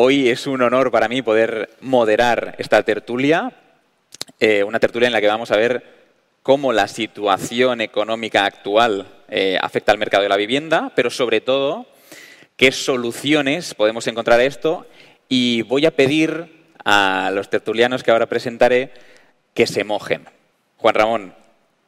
Hoy es un honor para mí poder moderar esta tertulia, eh, una tertulia en la que vamos a ver cómo la situación económica actual eh, afecta al mercado de la vivienda, pero sobre todo qué soluciones podemos encontrar a esto. Y voy a pedir a los tertulianos que ahora presentaré que se mojen. Juan Ramón,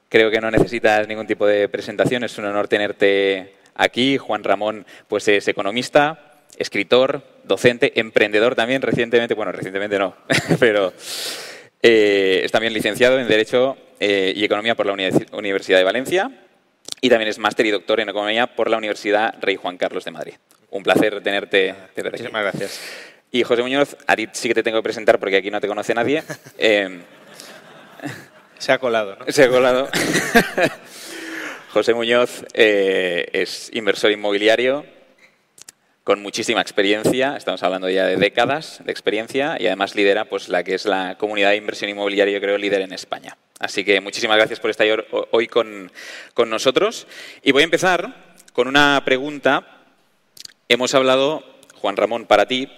creo que no necesitas ningún tipo de presentación, es un honor tenerte aquí. Juan Ramón pues es economista, escritor, docente, emprendedor también recientemente, bueno, recientemente no, pero eh, es también licenciado en Derecho eh, y Economía por la Universidad de Valencia y también es máster y doctor en Economía por la Universidad Rey Juan Carlos de Madrid. Un placer tenerte. Muchísimas gracias. Y José Muñoz, a ti sí que te tengo que presentar porque aquí no te conoce nadie. Eh, se ha colado, ¿no? Se ha colado. José Muñoz es inversor inmobiliario, con muchísima experiencia, estamos hablando ya de décadas de experiencia y además lidera pues, la que es la comunidad de inversión inmobiliaria, yo creo, líder en España. Así que muchísimas gracias por estar hoy con, con nosotros. Y voy a empezar con una pregunta. Hemos hablado, Juan Ramón, para ti,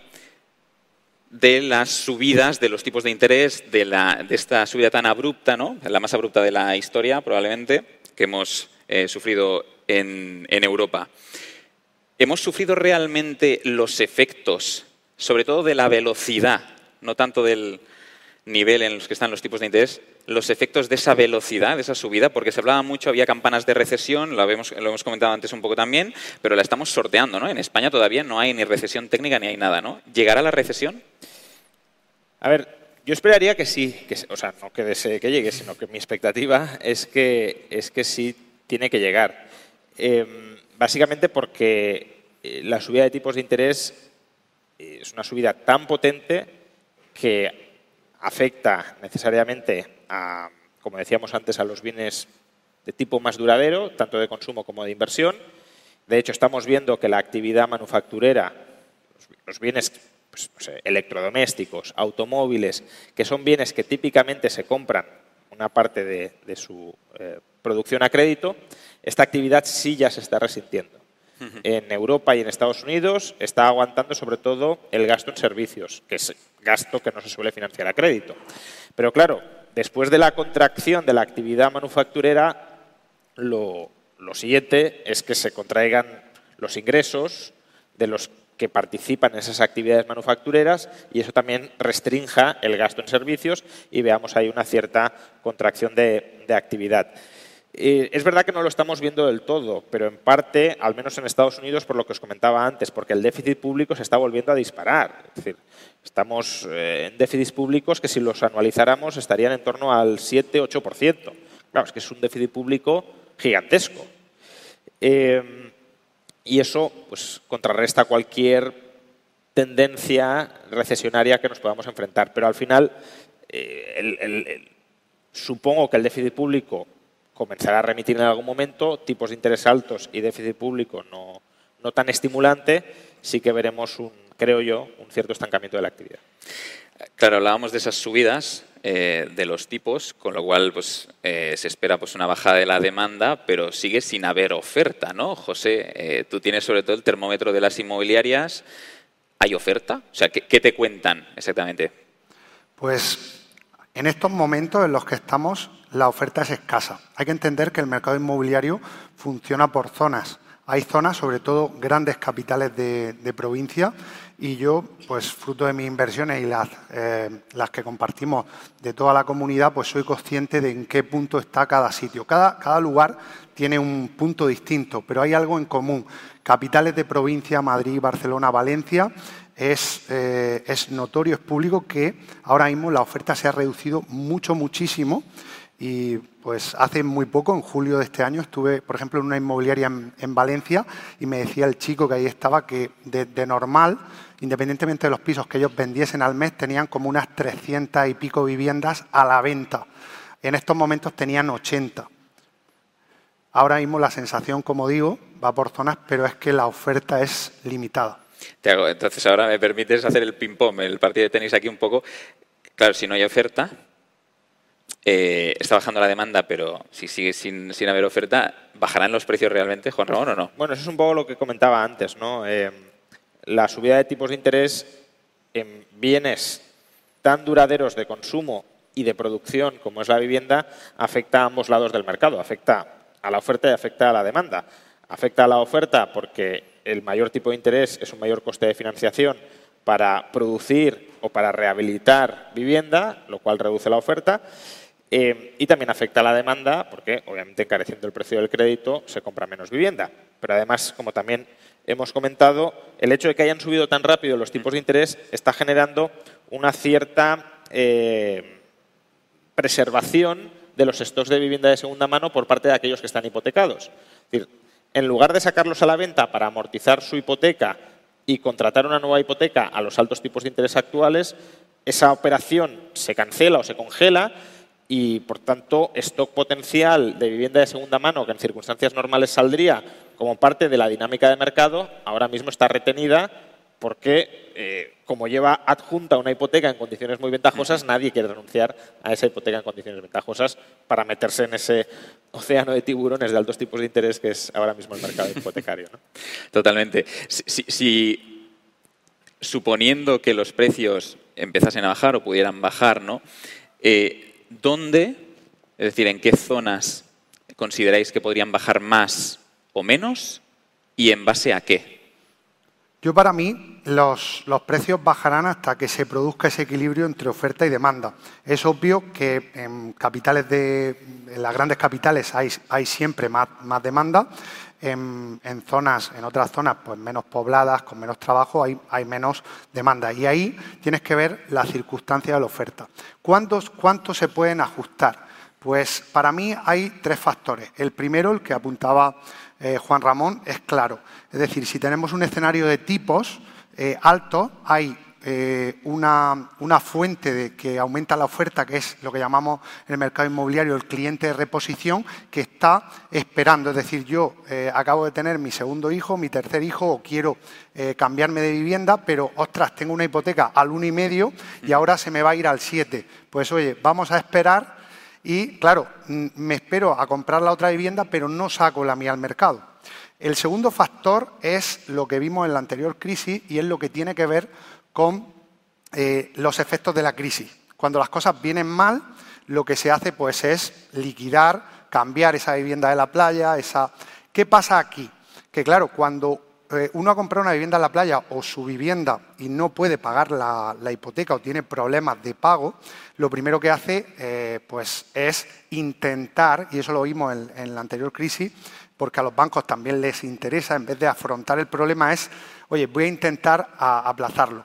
de las subidas de los tipos de interés, de, la, de esta subida tan abrupta, ¿no? la más abrupta de la historia, probablemente, que hemos eh, sufrido en, en Europa. ¿Hemos sufrido realmente los efectos, sobre todo de la velocidad, no tanto del nivel en los que están los tipos de interés, los efectos de esa velocidad, de esa subida? Porque se hablaba mucho, había campanas de recesión, lo, hemos comentado antes un poco también, pero la estamos sorteando, ¿no? En España todavía no hay ni recesión técnica ni hay nada, ¿no? ¿Llegará la recesión? A ver, yo esperaría que sí, que, o sea, no que desee que llegue, sino que mi expectativa es que, es que sí tiene que llegar. Em, básicamente porque eh, la subida de tipos de interés eh, es una subida tan potente que afecta necesariamente a, como decíamos antes, a los bienes de tipo más duradero, tanto de consumo como de inversión. De hecho, estamos viendo que la actividad manufacturera, los bienes pues, electrodomésticos, automóviles, que son bienes que típicamente se compran una parte de, su eh, producción a crédito, esta actividad sí ya se está resintiendo en Europa y en Estados Unidos está aguantando sobre todo el gasto en servicios, que es gasto que no se suele financiar a crédito. Pero claro, después de la contracción de la actividad manufacturera, lo, siguiente es que se contraigan los ingresos de los que participan en esas actividades manufactureras y eso también restrinja el gasto en servicios y veamos ahí una cierta contracción de actividad. Eh, es verdad que no lo estamos viendo del todo, pero en parte, al menos en Estados Unidos, por lo que os comentaba antes, porque el déficit público se está volviendo a disparar. Es decir, estamos eh, en déficits públicos que si los anualizáramos estarían en torno al 7-8%. Claro, es que es un déficit público gigantesco. Eh, y eso pues, contrarresta cualquier tendencia recesionaria que nos podamos enfrentar. Pero al final, supongo que el déficit público comenzará a remitir en algún momento, tipos de interés altos y déficit público no, no tan estimulante, sí que veremos, un, creo yo, un cierto estancamiento de la actividad. Claro, hablábamos de esas subidas eh, de los tipos, con lo cual pues, eh, se espera pues, una bajada de la demanda, pero sigue sin haber oferta, ¿no? José, eh, tú tienes sobre todo el termómetro de las inmobiliarias. ¿Hay oferta? O sea, ¿qué te cuentan exactamente? Pues en estos momentos en los que estamos, la oferta es escasa. Hay que entender que el mercado inmobiliario funciona por zonas. Hay zonas, sobre todo grandes capitales de, provincia, y yo, pues fruto de mis inversiones y las, eh, las, que compartimos de toda la comunidad, pues soy consciente de en qué punto está cada sitio. Cada, lugar tiene un punto distinto, pero hay algo en común. Capitales de provincia, Madrid, Barcelona, Valencia, es, eh, es, notorio, es público que ahora mismo la oferta se ha reducido mucho, muchísimo y pues hace muy poco, en julio de este año, estuve, por ejemplo, en una inmobiliaria en, Valencia y me decía el chico que ahí estaba que de, normal, independientemente de los pisos que ellos vendiesen al mes, tenían como unas 300 y pico viviendas a la venta. En estos momentos tenían 80. Ahora mismo la sensación, como digo, va por zonas, pero es que la oferta es limitada. Te hago, entonces ahora me permites hacer el ping-pong, el partido de tenis aquí un poco. Claro, si no hay oferta, eh, está bajando la demanda, pero si sigue sin, haber oferta, ¿bajarán los precios realmente, Juan Ramón, o no? Bueno, eso es un poco lo que comentaba antes, ¿no? Eh, la subida de tipos de interés en bienes tan duraderos de consumo y de producción como es la vivienda, afecta a ambos lados del mercado, afecta a la oferta y afecta a la demanda. Afecta a la oferta porque el mayor tipo de interés es un mayor coste de financiación para producir o para rehabilitar vivienda, lo cual reduce la oferta. Eh, y también afecta a la demanda porque, obviamente, encareciendo el precio del crédito, se compra menos vivienda. Pero además, como también hemos comentado, el hecho de que hayan subido tan rápido los tipos de interés está generando una cierta eh, preservación de los stocks de vivienda de segunda mano por parte de aquellos que están hipotecados. Es decir, en lugar de sacarlos a la venta para amortizar su hipoteca y contratar una nueva hipoteca a los altos tipos de interés actuales, esa operación se cancela o se congela y, por tanto, stock potencial de vivienda de segunda mano que en circunstancias normales saldría como parte de la dinámica de mercado, ahora mismo está retenida porque, eh, como lleva adjunta una hipoteca en condiciones muy ventajosas, nadie quiere renunciar a esa hipoteca en condiciones ventajosas para meterse en ese océano de tiburones de altos tipos de interés que es ahora mismo el mercado hipotecario. Totalmente. Si, suponiendo que los precios empezasen a bajar o pudieran bajar, ¿no? Eh, ¿Dónde, es decir, en qué zonas consideráis que podrían bajar más o menos y en base a qué? Yo para mí los, precios bajarán hasta que se produzca ese equilibrio entre oferta y demanda. Es obvio que en capitales de en las grandes capitales hay, hay siempre más, más demanda. En, zonas, en otras zonas, pues menos pobladas, con menos trabajo, hay, hay menos demanda. Y ahí tienes que ver la circunstancia de la oferta. ¿Cuántos, ¿Cuántos se pueden ajustar? Pues para mí hay tres factores. El primero, el que apuntaba eh, Juan Ramón, es claro. Es decir, si tenemos un escenario de tipos eh, altos, hay eh, una, fuente de que aumenta la oferta, que es lo que llamamos en el mercado inmobiliario el cliente de reposición, que está esperando. Es decir, yo acabo de tener mi segundo hijo, mi tercer hijo, o quiero cambiarme de vivienda, pero ostras, tengo una hipoteca al uno y medio y ahora se me va a ir al siete. Pues oye, vamos a esperar y, claro, me espero a comprar la otra vivienda, pero no saco la mía al mercado. El segundo factor es lo que vimos en la anterior crisis y es lo que tiene que ver con eh, los efectos de la crisis. Cuando las cosas vienen mal, lo que se hace pues, es liquidar, cambiar esa vivienda de la playa. Esa... ¿Qué pasa aquí? Que claro, cuando eh, uno ha comprado una vivienda en la playa o su vivienda y no puede pagar la, hipoteca o tiene problemas de pago, lo primero que hace eh, pues es intentar, y eso lo vimos en, la anterior crisis, porque a los bancos también les interesa, en vez de afrontar el problema, es, oye, voy a intentar aplazarlo.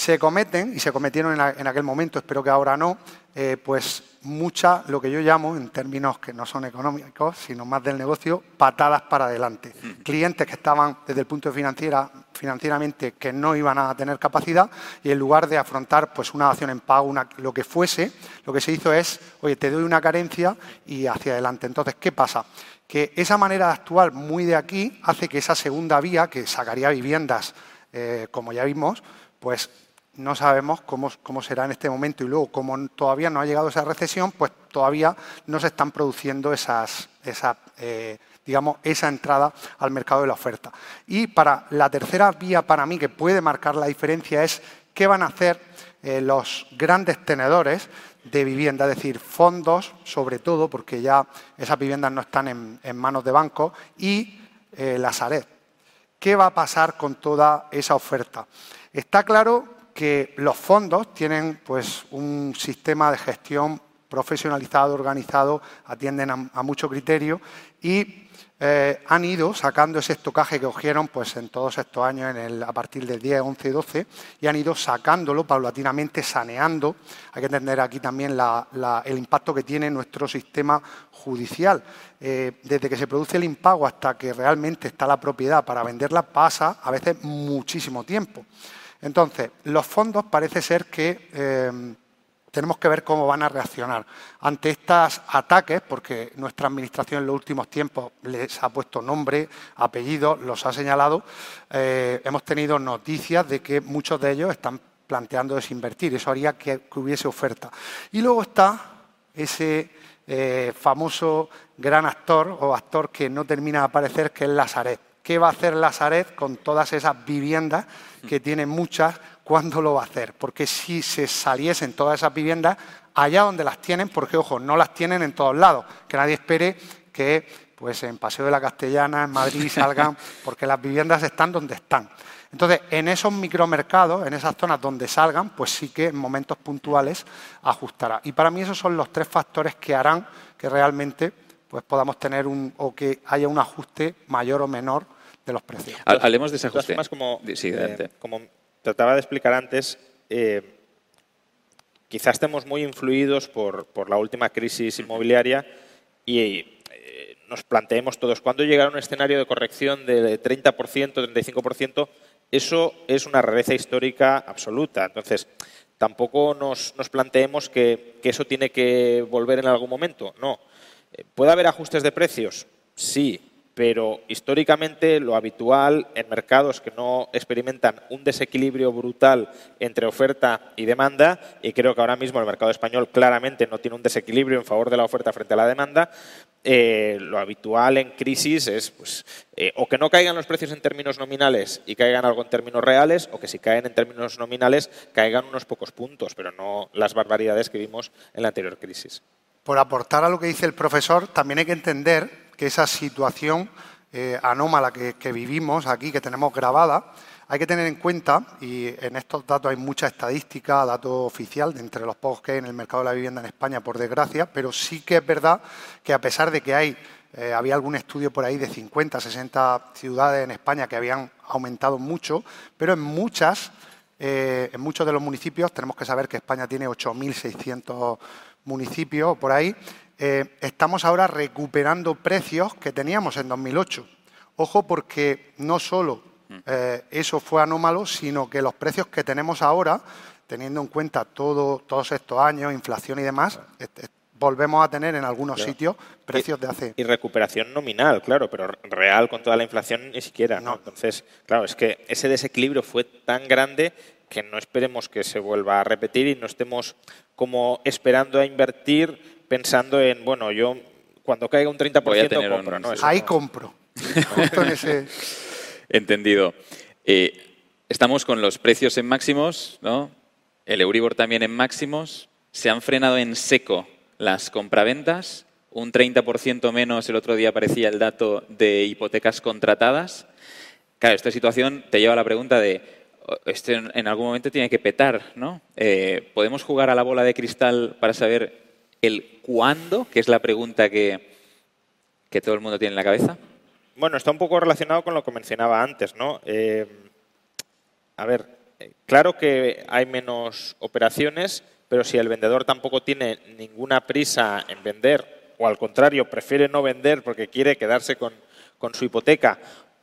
Se cometen, y se cometieron en, aquel momento, espero que ahora no, eh, pues muchas, lo que yo llamo, en términos que no son económicos, sino más del negocio, patadas para adelante. Clientes que estaban desde el punto de financiera, financieramente que no iban a tener capacidad y en lugar de afrontar pues una acción en pago, lo que fuese, lo que se hizo es, oye, te doy una carencia y hacia adelante. Entonces, ¿qué pasa? Que esa manera de actuar muy de aquí hace que esa segunda vía, que sacaría viviendas, eh, como ya vimos, pues no sabemos cómo, será en este momento y luego, como todavía no ha llegado esa recesión, pues todavía no se están produciendo esas, esa, eh, digamos, esa entrada al mercado de la oferta. Y para la tercera vía para mí que puede marcar la diferencia es qué van a hacer eh, los grandes tenedores de vivienda, es decir, fondos sobre todo, porque ya esas viviendas no están en, manos de bancos, y eh, la Sareb. ¿Qué va a pasar con toda esa oferta? Está claro que los fondos tienen pues, un sistema de gestión profesionalizado, organizado, atienden a, mucho criterio y eh, han ido sacando ese estocaje que cogieron pues, en todos estos años, a partir del 10, 11, 12, y han ido sacándolo paulatinamente, saneando. Hay que entender aquí también el impacto que tiene nuestro sistema judicial. Eh, desde que se produce el impago hasta que realmente está la propiedad para venderla pasa a veces muchísimo tiempo. Entonces, los fondos parece ser que eh, tenemos que ver cómo van a reaccionar ante estos ataques, porque nuestra Administración en los últimos tiempos les ha puesto nombre, apellido, los ha señalado. Eh, hemos tenido noticias de que muchos de ellos están planteando desinvertir. Eso haría que, hubiese oferta. Y luego está ese eh, famoso gran actor o actor que no termina de aparecer, que es Lazaret. ¿Qué va a hacer Lazaret con todas esas viviendas que tiene muchas cuándo lo va a hacer. Porque si se saliesen todas esas viviendas allá donde las tienen, porque ojo, no las tienen en todos lados, que nadie espere que pues en Paseo de la Castellana, en Madrid salgan, porque las viviendas están donde están. Entonces, en esos micromercados, en esas zonas donde salgan, pues sí que en momentos puntuales ajustará. Y para mí esos son los tres factores que harán que realmente pues podamos tener un o que haya un ajuste mayor o menor de los precios. Hablemos de ese ajuste. como, eh, como trataba de explicar antes, eh, quizás estemos muy influidos por, la última crisis inmobiliaria y eh, nos planteemos todos, ¿cuándo llegará un escenario de corrección de 30%, 35%? Eso es una rareza histórica absoluta. Entonces, tampoco nos, planteemos que, eso tiene que volver en algún momento. No. ¿Puede haber ajustes de precios? Sí, pero históricamente lo habitual en mercados que no experimentan un desequilibrio brutal entre oferta y demanda, y creo que ahora mismo el mercado español claramente no tiene un desequilibrio en favor de la oferta frente a la demanda, eh, lo habitual en crisis es pues, eh, o que no caigan los precios en términos nominales y caigan algo en términos reales, o que si caen en términos nominales caigan unos pocos puntos, pero no las barbaridades que vimos en la anterior crisis. Por aportar a lo que dice el profesor, también hay que entender que esa situación eh, anómala que, vivimos aquí, que tenemos grabada, hay que tener en cuenta, y en estos datos hay mucha estadística, dato oficial, de entre los pocos que hay en el mercado de la vivienda en España, por desgracia, pero sí que es verdad que a pesar de que hay, eh, había algún estudio por ahí de 50, 60 ciudades en España que habían aumentado mucho, pero en muchas, eh, en muchos de los municipios, tenemos que saber que España tiene 8.600 municipios por ahí, eh, estamos ahora recuperando precios que teníamos en 2008. Ojo porque no solo mm. eh, eso fue anómalo, sino que los precios que tenemos ahora, teniendo en cuenta todo, todos estos años, inflación y demás, volvemos a tener en algunos sitios precios de hace... Y recuperación nominal, claro, pero real con toda la inflación ni siquiera. ¿no? Entonces, claro, es que ese desequilibrio fue tan grande que no esperemos que se vuelva a repetir y no estemos como esperando a invertir pensando en, bueno, yo cuando caiga un 30% compro. ¿no? Ahí compro. Entendido. Eh, estamos con los precios en máximos, ¿no? El Euribor también en máximos. Se han frenado en seco las compraventas. Un 30% menos el otro día aparecía el dato de hipotecas contratadas. Claro, esta situación te lleva a la pregunta de, este en algún momento tiene que petar, ¿no? Eh, ¿Podemos jugar a la bola de cristal para saber el cuándo, que es la pregunta que, que todo el mundo tiene en la cabeza? Bueno, está un poco relacionado con lo que mencionaba antes, ¿no? Eh, a ver, claro que hay menos operaciones, pero si el vendedor tampoco tiene ninguna prisa en vender, o al contrario, prefiere no vender porque quiere quedarse con, con su hipoteca,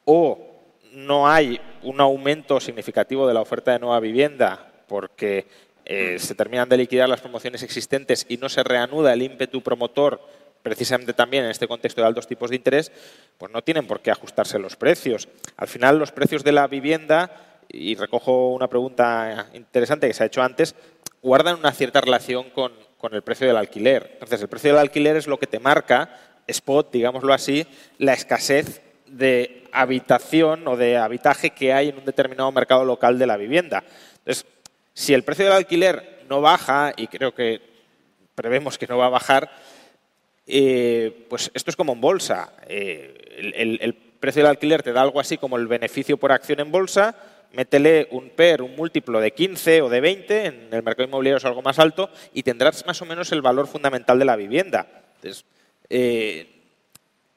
o no hay un aumento significativo de la oferta de nueva vivienda porque eh, se terminan de liquidar las promociones existentes y no se reanuda el ímpetu promotor precisamente también en este contexto de altos tipos de interés, pues no tienen por qué ajustarse los precios. Al final, los precios de la vivienda, y recojo una pregunta interesante que se ha hecho antes, guardan una cierta relación con, con el precio del alquiler. Entonces, el precio del alquiler es lo que te marca, spot, digámoslo así, la escasez de habitación o de habitaje que hay en un determinado mercado local de la vivienda. Entonces, si el precio del alquiler no baja, y creo que prevemos que no va a bajar, eh, pues esto es como en bolsa. Eh, el, precio del alquiler te da algo así como el beneficio por acción en bolsa, métele un PER, un múltiplo de 15 o de 20, en el mercado inmobiliario es algo más alto, y tendrás más o menos el valor fundamental de la vivienda. Entonces, eh,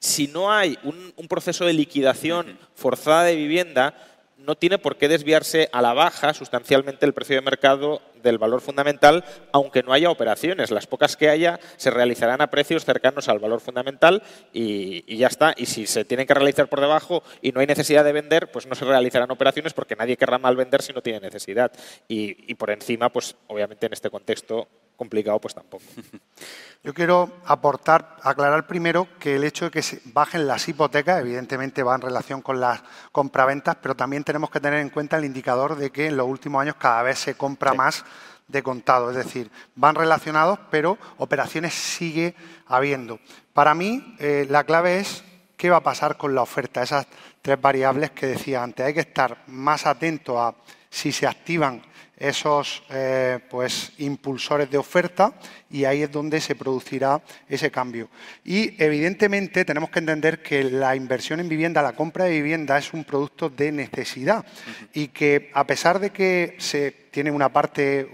si no hay un, un proceso de liquidación forzada de vivienda, no tiene por qué desviarse a la baja sustancialmente el precio de mercado del valor fundamental, aunque no haya operaciones. Las pocas que haya se realizarán a precios cercanos al valor fundamental y, ya está. Y si se tienen que realizar por debajo y no hay necesidad de vender, pues no se realizarán operaciones porque nadie querrá mal vender si no tiene necesidad. Y, y por encima, pues obviamente en este contexto complicado, pues tampoco. Yo quiero aportar, aclarar primero que el hecho de que se bajen las hipotecas, evidentemente va en relación con las compraventas, pero también tenemos que tener en cuenta el indicador de que en los últimos años cada vez se compra más de contado. Es decir, van relacionados, pero operaciones sigue habiendo. Para mí, eh, la clave es qué va a pasar con la oferta, esas tres variables que decía antes. Hay que estar más atento a si se activan esos eh, pues, impulsores de oferta y ahí es donde se producirá ese cambio. Y evidentemente tenemos que entender que la inversión en vivienda, la compra de vivienda es un producto de necesidad y que a pesar de que se tiene una parte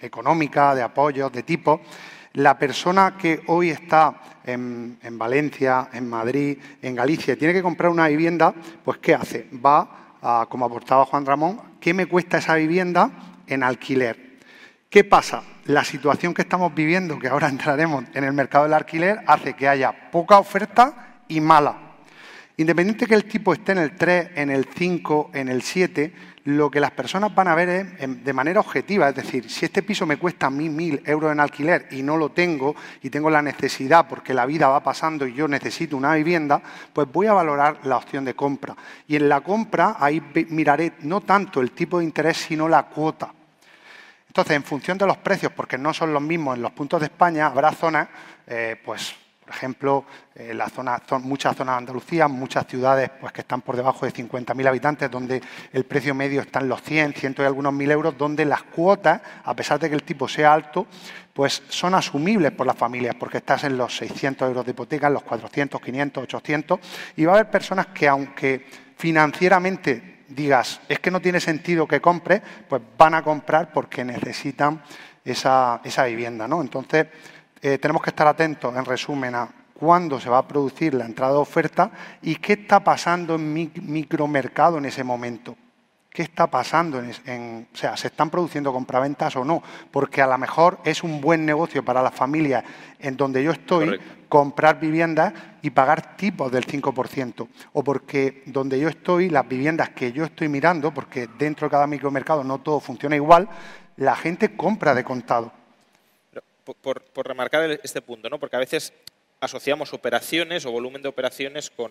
económica, de apoyo, de tipo, la persona que hoy está en, Valencia, en Madrid, en Galicia, tiene que comprar una vivienda, pues ¿qué hace? Va, como aportaba Juan Ramón, ¿qué me cuesta esa vivienda en alquiler? ¿Qué pasa? La situación que estamos viviendo, que ahora entraremos en el mercado del alquiler, hace que haya poca oferta y mala. Independiente que el tipo esté en el 3, en el 5, en el 7, lo que las personas van a ver es de manera objetiva, es decir, si este piso me cuesta a mí mil euros en alquiler y no lo tengo y tengo la necesidad porque la vida va pasando y yo necesito una vivienda, pues voy a valorar la opción de compra. Y en la compra ahí miraré no tanto el tipo de interés, sino la cuota. Entonces, en función de los precios, porque no son los mismos en los puntos de España, habrá zonas, eh, pues por ejemplo, eh, la zona, muchas zonas de Andalucía, muchas ciudades pues, que están por debajo de 50.000 habitantes, donde el precio medio está en los 100, 100 y algunos mil euros, donde las cuotas, a pesar de que el tipo sea alto, pues son asumibles por las familias, porque estás en los 600 euros de hipoteca, en los 400, 500, 800, y va a haber personas que, aunque financieramente digas, es que no tiene sentido que compre, pues van a comprar porque necesitan esa, esa vivienda, ¿no? Entonces, eh, tenemos que estar atentos, en resumen, a cuándo se va a producir la entrada de oferta y qué está pasando en mi micromercado en ese momento. ¿Qué está pasando? En, o sea, ¿se están produciendo compraventas o no? Porque a lo mejor es un buen negocio para las familias en donde yo estoy comprar viviendas y pagar tipos del 5%. O porque donde yo estoy, las viviendas que yo estoy mirando, porque dentro de cada micromercado no todo funciona igual, la gente compra de contado por, remarcar este punto, ¿no? porque a veces asociamos operaciones o volumen de operaciones con,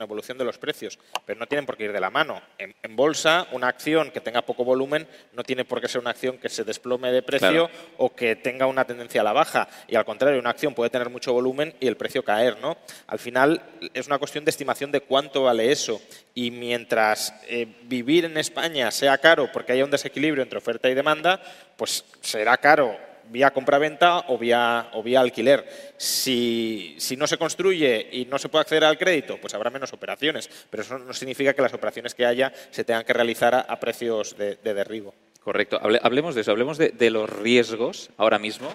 evolución de los precios, pero no tienen por qué ir de la mano. En, bolsa, una acción que tenga poco volumen no tiene por qué ser una acción que se desplome de precio o que tenga una tendencia a la baja. Y al contrario, una acción puede tener mucho volumen y el precio caer. ¿no? Al final es una cuestión de estimación de cuánto vale eso. Y mientras eh, vivir en España sea caro porque haya un desequilibrio entre oferta y demanda, pues será caro vía compraventa o vía, o vía alquiler. Si, no se construye y no se puede acceder al crédito, pues habrá menos operaciones, pero eso no significa que las operaciones que haya se tengan que realizar a, precios de, derribo. Correcto. hablemos de eso, hablemos de, los riesgos ahora mismo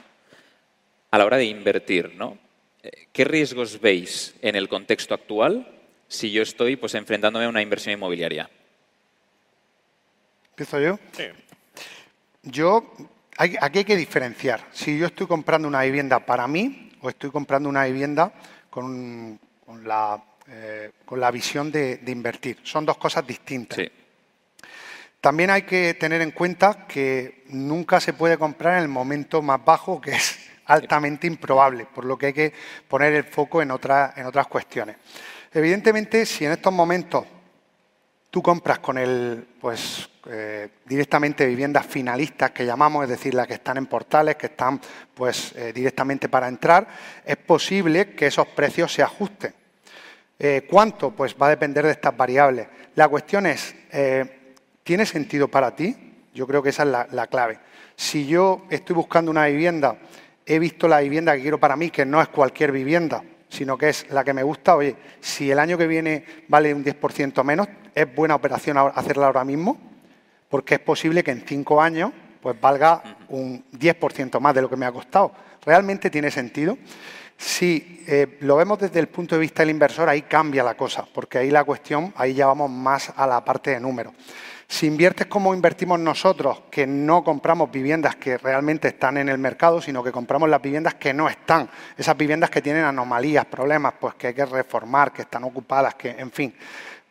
a la hora de invertir. ¿no? Eh, ¿Qué riesgos veis en el contexto actual si yo estoy pues, enfrentándome a una inversión inmobiliaria? ¿Empiezo yo? Sí. Yo aquí hay que diferenciar. Si yo estoy comprando una vivienda para mí o estoy comprando una vivienda con, la, eh, con la, visión de, invertir. Son dos cosas distintas. También hay que tener en cuenta que nunca se puede comprar en el momento más bajo, que es altamente improbable, por lo que hay que poner el foco en, en otras cuestiones. Evidentemente, si en estos momentos tú compras con el, pues, eh, directamente viviendas finalistas que llamamos, es decir, las que están en portales, que están pues, eh, directamente para entrar, es posible que esos precios se ajusten. Eh, ¿Cuánto? Pues va a depender de estas variables. La cuestión es, ¿tiene sentido para ti? Yo creo que esa es la, la clave. Si yo estoy buscando una vivienda, he visto la vivienda que quiero para mí, que no es cualquier vivienda, sino que es la que me gusta, oye, si el año que viene vale un 10% menos, ¿es buena operación hacerla ahora mismo? Porque es posible que en cinco años pues valga un 10% más de lo que me ha costado. ¿Realmente tiene sentido? Si eh, lo vemos desde el punto de vista del inversor, ahí cambia la cosa, porque ahí la cuestión, ahí ya vamos más a la parte de números. Si inviertes como invertimos nosotros, que no compramos viviendas que realmente están en el mercado, sino que compramos las viviendas que no están, esas viviendas que tienen anomalías, problemas, pues que hay que reformar, que están ocupadas, que, en fin.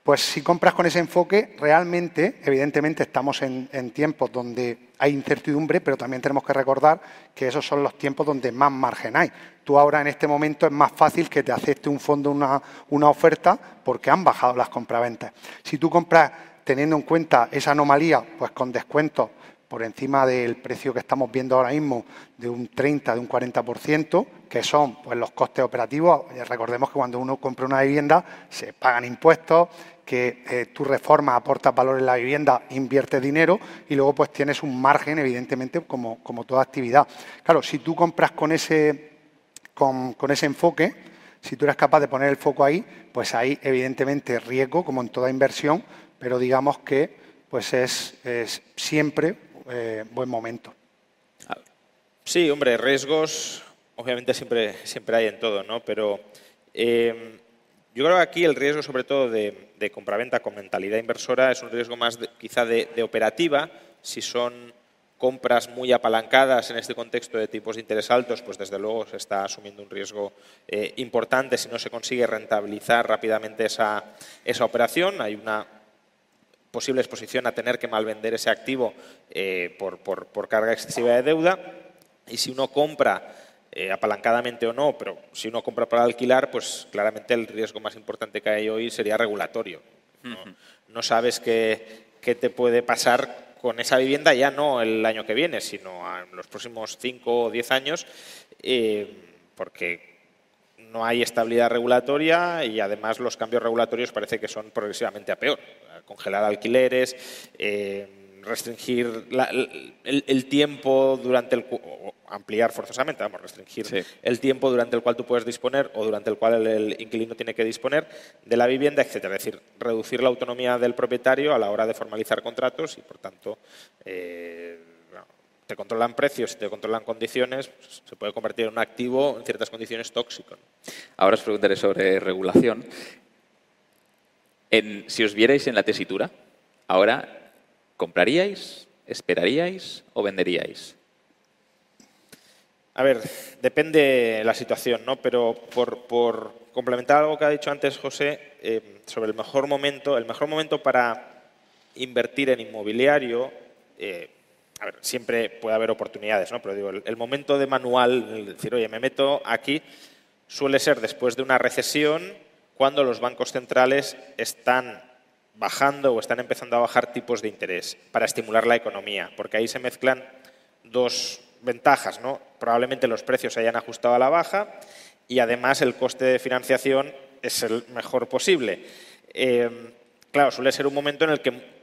Pues si compras con ese enfoque, realmente, evidentemente, estamos en, tiempos donde hay incertidumbre, pero también tenemos que recordar que esos son los tiempos donde más margen hay. Tú ahora en este momento es más fácil que te acepte un fondo una, una oferta porque han bajado las compraventas. Si tú compras teniendo en cuenta esa anomalía, pues con descuentos por encima del precio que estamos viendo ahora mismo de un 30, de un 40%, que son pues, los costes operativos. Recordemos que cuando uno compra una vivienda se pagan impuestos, que eh, tu reforma aporta valor en la vivienda, inviertes dinero y luego pues tienes un margen, evidentemente, como, como toda actividad. Claro, si tú compras con ese, con, ese enfoque, si tú eres capaz de poner el foco ahí, pues hay evidentemente riesgo, como en toda inversión, pero digamos que pues es, es siempre eh, buen momento. Sí, hombre, riesgos obviamente siempre, siempre hay en todo, ¿no? Pero eh, yo creo que aquí el riesgo, sobre todo de, de compraventa con mentalidad inversora, es un riesgo más quizá de, operativa. Si son compras muy apalancadas en este contexto de tipos de interés altos, pues desde luego se está asumiendo un riesgo eh, importante si no se consigue rentabilizar rápidamente esa, esa operación. Hay una posible exposición a tener que malvender ese activo eh, por, por, por carga excesiva de deuda. Y si uno compra eh, apalancadamente o no, pero si uno compra para alquilar, pues claramente el riesgo más importante que hay hoy sería regulatorio. No, sabes qué, te puede pasar con esa vivienda ya no el año que viene, sino en los próximos 5 o 10 años, eh, porque no hay estabilidad regulatoria y además los cambios regulatorios parece que son progresivamente a peor. Congelar alquileres, eh, restringir el, tiempo durante el ampliar forzosamente, vamos, restringir el tiempo durante el cual tú puedes disponer o durante el cual el, inquilino tiene que disponer de la vivienda, etcétera. Es decir, reducir la autonomía del propietario a la hora de formalizar contratos y, por tanto, eh, te controlan precios, te controlan condiciones, pues, se puede convertir en un activo en ciertas condiciones tóxico. Ahora os preguntaré sobre regulación. si os vierais en la tesitura, ahora ¿Compraríais, esperaríais o venderíais? A ver, depende la situación, ¿no? Pero por, complementar algo que ha dicho antes José eh, sobre el mejor momento, el mejor momento para invertir en inmobiliario, eh, a ver, siempre puede haber oportunidades, ¿no? Pero digo, el, momento de manual, el decir, oye, me meto aquí, suele ser después de una recesión, cuando los bancos centrales están bajando o están empezando a bajar tipos de interés para estimular la economía, porque ahí se mezclan dos ventajas, ¿no? Probablemente los precios se hayan ajustado a la baja y además el coste de financiación es el mejor posible. Eh, claro, suele ser un momento en el que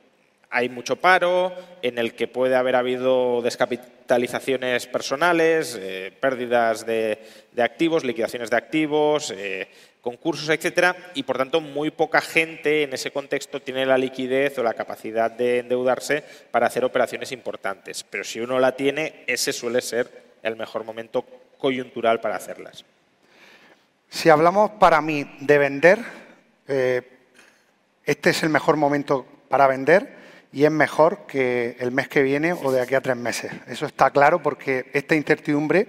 hay mucho paro, en el que puede haber habido descapitalizaciones personales, eh, pérdidas de, activos, liquidaciones de activos, eh, concursos, etcétera, y por tanto muy poca gente en ese contexto tiene la liquidez o la capacidad de endeudarse para hacer operaciones importantes. Pero si uno la tiene, ese suele ser el mejor momento coyuntural para hacerlas. Si hablamos para mí de vender, eh, este es el mejor momento para vender y es mejor que el mes que viene o de aquí a tres meses. Eso está claro porque esta incertidumbre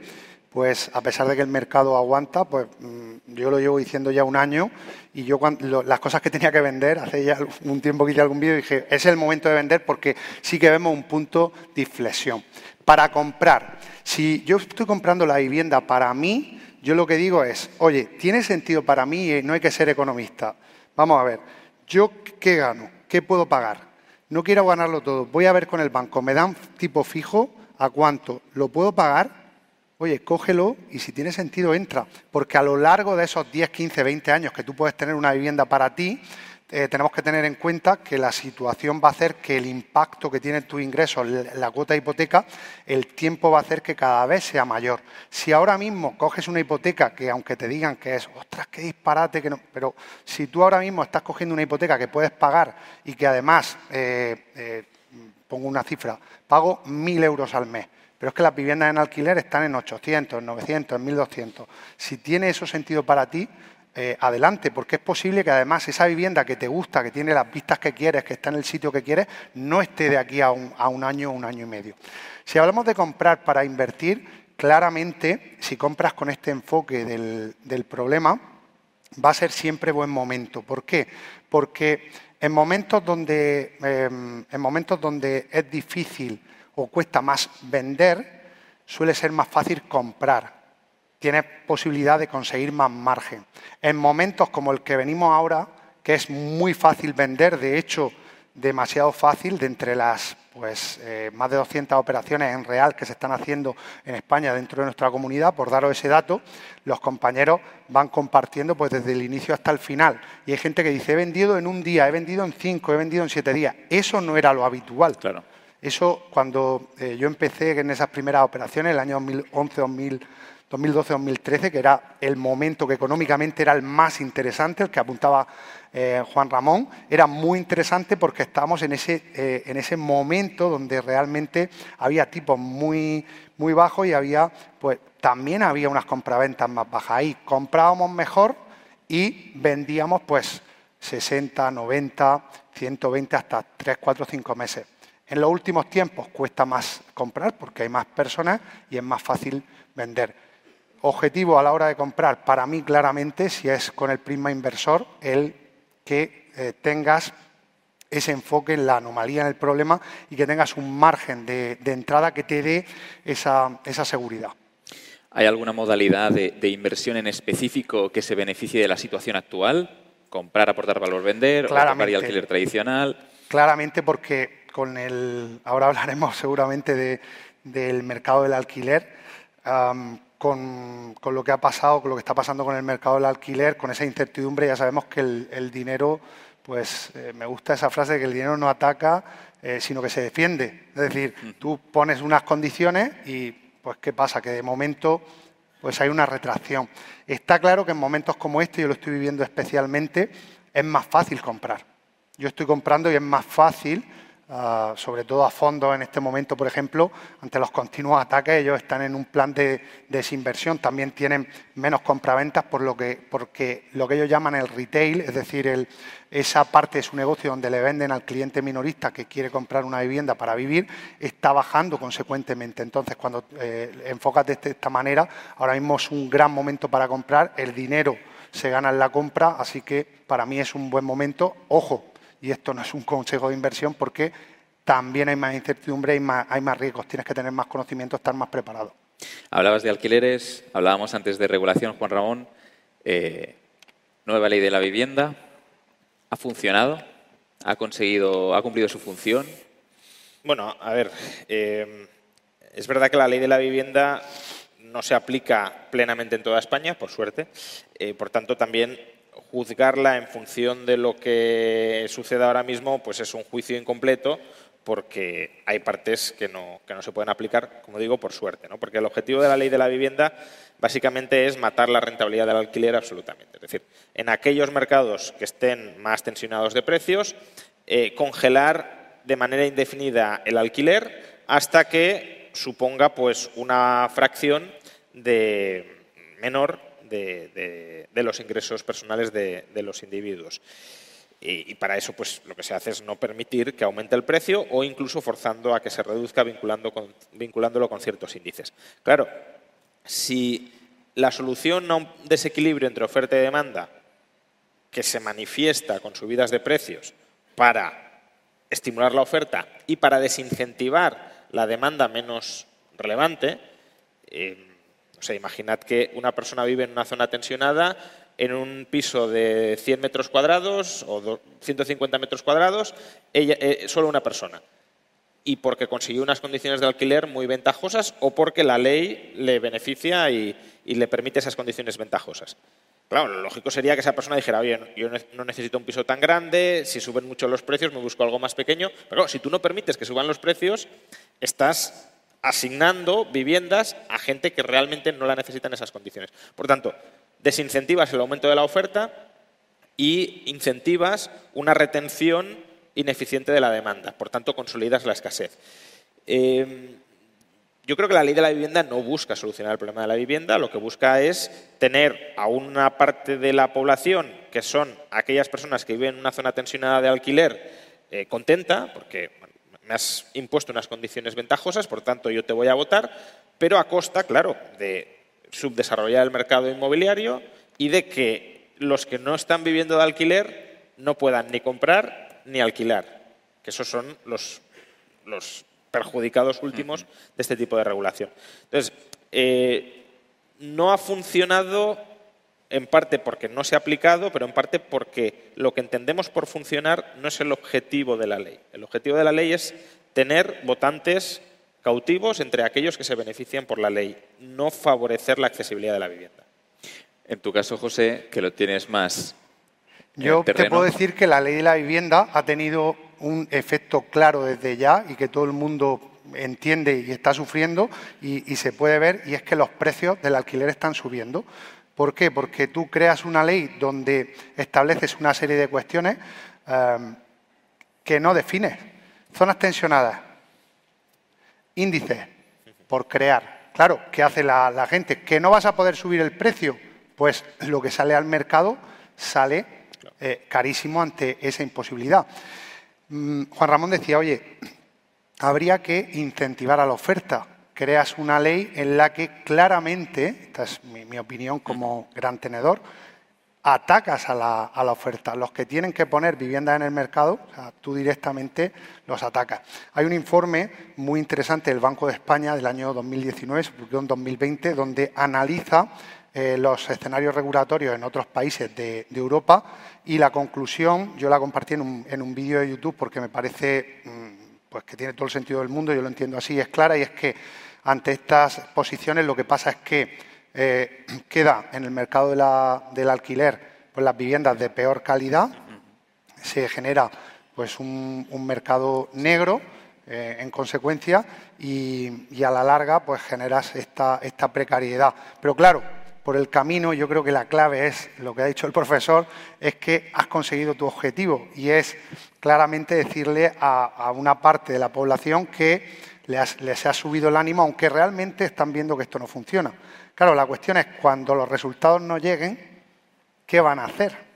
pues a pesar de que el mercado aguanta, pues mm, yo lo llevo diciendo ya un año y yo las cosas que tenía que vender, hace ya un tiempo que hice algún vídeo, dije, es el momento de vender porque sí que vemos un punto de inflexión. Para comprar, si yo estoy comprando la vivienda para mí, yo lo que digo es, oye, tiene sentido para mí y no hay que ser economista. Vamos a ver, ¿yo qué gano? ¿Qué puedo pagar? No quiero ganarlo todo, voy a ver con el banco, ¿me dan tipo fijo? ¿A cuánto? ¿Lo puedo pagar? Oye, cógelo y si tiene sentido entra, porque a lo largo de esos 10, 15, 20 años que tú puedes tener una vivienda para ti, eh, tenemos que tener en cuenta que la situación va a hacer que el impacto que tiene tu ingreso, la cuota de hipoteca, el tiempo va a hacer que cada vez sea mayor. Si ahora mismo coges una hipoteca que aunque te digan que es, ostras, qué disparate, que no, pero si tú ahora mismo estás cogiendo una hipoteca que puedes pagar y que además, eh, eh, pongo una cifra, pago mil euros al mes pero es que las viviendas en alquiler están en 800, en 900, en 1200. Si tiene eso sentido para ti, eh, adelante, porque es posible que además esa vivienda que te gusta, que tiene las vistas que quieres, que está en el sitio que quieres, no esté de aquí a un, año o un año y medio. Si hablamos de comprar para invertir, claramente, si compras con este enfoque del, problema, va a ser siempre buen momento. ¿Por qué? Porque en momentos donde, em, en momentos donde es difícil o cuesta más vender, suele ser más fácil comprar. Tienes posibilidad de conseguir más margen. En momentos como el que venimos ahora, que es muy fácil vender, de hecho, demasiado fácil, de entre las pues eh, más de 200 operaciones en real que se están haciendo en España dentro de nuestra comunidad, por daros ese dato, los compañeros van compartiendo pues desde el inicio hasta el final. Y hay gente que dice, he vendido en un día, he vendido en cinco, he vendido en siete días. Eso no era lo habitual. Claro. Eso, cuando eh, yo empecé en esas primeras operaciones, el año 2011, 2000 2012-2013, que era el momento que económicamente era el más interesante, el que apuntaba eh, Juan Ramón, era muy interesante porque estábamos en ese, eh, en ese momento donde realmente había tipos muy, muy bajos y había, pues también había unas compraventas más bajas. Ahí comprábamos mejor y vendíamos pues 60, 90, 120 hasta 3, 4, 5 meses. En los últimos tiempos cuesta más comprar porque hay más personas y es más fácil vender objetivo a la hora de comprar, para mí claramente, si es con el prisma inversor, el que eh, tengas ese enfoque en la anomalía, en el problema y que tengas un margen de, entrada que te dé esa, seguridad. ¿Hay alguna modalidad de, inversión en específico que se beneficie de la situación actual? ¿Comprar, aportar valor, vender? ¿O comprar y alquiler tradicional? Claramente porque con el... Ahora hablaremos seguramente del mercado del alquiler con, lo que ha pasado, con lo que está pasando con el mercado del alquiler, con esa incertidumbre, ya sabemos que el, dinero, pues eh, me gusta esa frase de que el dinero no ataca, eh, sino que se defiende. Es decir, tú pones unas condiciones y, pues, ¿qué pasa? Que de momento pues hay una retracción. Está claro que en momentos como este, yo lo estoy viviendo especialmente, es más fácil comprar. Yo estoy comprando y es más fácil Ah, sobre todo a fondo en este momento, por ejemplo, ante los continuos ataques, ellos están en un plan de, desinversión, también tienen menos compraventas por lo que, porque lo que ellos llaman el retail, es decir, esa parte de su negocio donde le venden al cliente minorista que quiere comprar una vivienda para vivir, está bajando consecuentemente. Entonces, cuando eh, enfocas de esta manera, ahora mismo es un gran momento para comprar, el dinero se gana en la compra, así que para mí es un buen momento. Ojo, y esto no es un consejo de inversión porque también hay más incertidumbre, hay más, hay más riesgos, tienes que tener más conocimiento, estar más preparado. Hablabas de alquileres, hablábamos antes de regulación, Juan Ramón. Eh, nueva ley de la vivienda, ¿ha funcionado? ¿Ha conseguido, ha cumplido su función? Bueno, a ver, eh, es verdad que la ley de la vivienda no se aplica plenamente en toda España, por suerte. Eh, por tanto, también juzgarla en función de lo que sucede ahora mismo, pues es un juicio incompleto porque hay partes que no, que no se pueden aplicar, como digo, por suerte. ¿no? Porque el objetivo de la ley de la vivienda básicamente es matar la rentabilidad del alquiler absolutamente. Es decir, en aquellos mercados que estén más tensionados de precios, eh, congelar de manera indefinida el alquiler hasta que suponga pues, una fracción de menor de, los ingresos personales de, los individuos. Y, para eso, pues lo que se hace es no permitir que aumente el precio o incluso forzando a que se reduzca vinculando vinculándolo con ciertos índices. Claro, si la solución a un desequilibrio entre oferta y demanda que se manifiesta con subidas de precios para estimular la oferta y para desincentivar la demanda menos relevante, eh, o sea, imaginad que una persona vive en una zona tensionada en un piso de 100 metros cuadrados o 150 metros cuadrados, ella, eh, solo una persona. Y porque consiguió unas condiciones de alquiler muy ventajosas o porque la ley le beneficia y, le permite esas condiciones ventajosas. Claro, lo lógico sería que esa persona dijera, oye, yo no necesito un piso tan grande, si suben mucho los precios me busco algo más pequeño. Pero claro, si tú no permites que suban los precios, estás asignando viviendas a gente que realmente no la necesita en esas condiciones. Por tanto, desincentivas el aumento de la oferta y incentivas una retención ineficiente de la demanda. Por tanto, consolidas la escasez. Eh, yo creo que la ley de la vivienda no busca solucionar el problema de la vivienda, lo que busca es tener a una parte de la población, que son aquellas personas que viven en una zona tensionada de alquiler, eh, contenta, porque me has impuesto unas condiciones ventajosas, por tanto yo te voy a votar, pero a costa, claro, de subdesarrollar el mercado inmobiliario y de que los que no están viviendo de alquiler no puedan ni comprar ni alquilar, que esos son los, los perjudicados últimos de este tipo de regulación. Entonces, eh, no ha funcionado en parte porque no se ha aplicado, pero en parte porque lo que entendemos por funcionar no es el objetivo de la ley. El objetivo de la ley es tener votantes cautivos entre aquellos que se benefician por la ley, no favorecer la accesibilidad de la vivienda. En tu caso, José, que lo tienes más. Yo te puedo decir que la ley de la vivienda ha tenido un efecto claro desde ya y que todo el mundo entiende y está sufriendo y, se puede ver y es que los precios del alquiler están subiendo. ¿Por qué? Porque tú creas una ley donde estableces una serie de cuestiones eh, que no defines. Zonas tensionadas, índices por crear. Claro, ¿qué hace la, gente? ¿Que no vas a poder subir el precio? Pues lo que sale al mercado sale eh, carísimo ante esa imposibilidad. Mm, Juan Ramón decía, oye, habría que incentivar a la oferta. Creas una ley en la que claramente, esta es mi opinión como gran tenedor, atacas a la, oferta. Los que tienen que poner viviendas en el mercado, tú directamente los atacas. Hay un informe muy interesante del Banco de España del año 2019, se publicó en 2020, donde analiza eh, los escenarios regulatorios en otros países de, Europa y la conclusión, yo la compartí en un, vídeo de YouTube porque me parece mm, pues que tiene todo el sentido del mundo, yo lo entiendo así, es clara y es que ante estas posiciones lo que pasa es que eh, queda en el mercado del alquiler pues las viviendas de peor calidad, se genera pues un, mercado negro eh, en consecuencia y, a la larga pues generas esta, esta precariedad. Pero claro, por el camino yo creo que la clave es, lo que ha dicho el profesor, es que has conseguido tu objetivo y es claramente decirle a, una parte de la población que les, les ha subido el ánimo, aunque realmente están viendo que esto no funciona. Claro, la cuestión es cuando los resultados no lleguen, ¿qué van a hacer?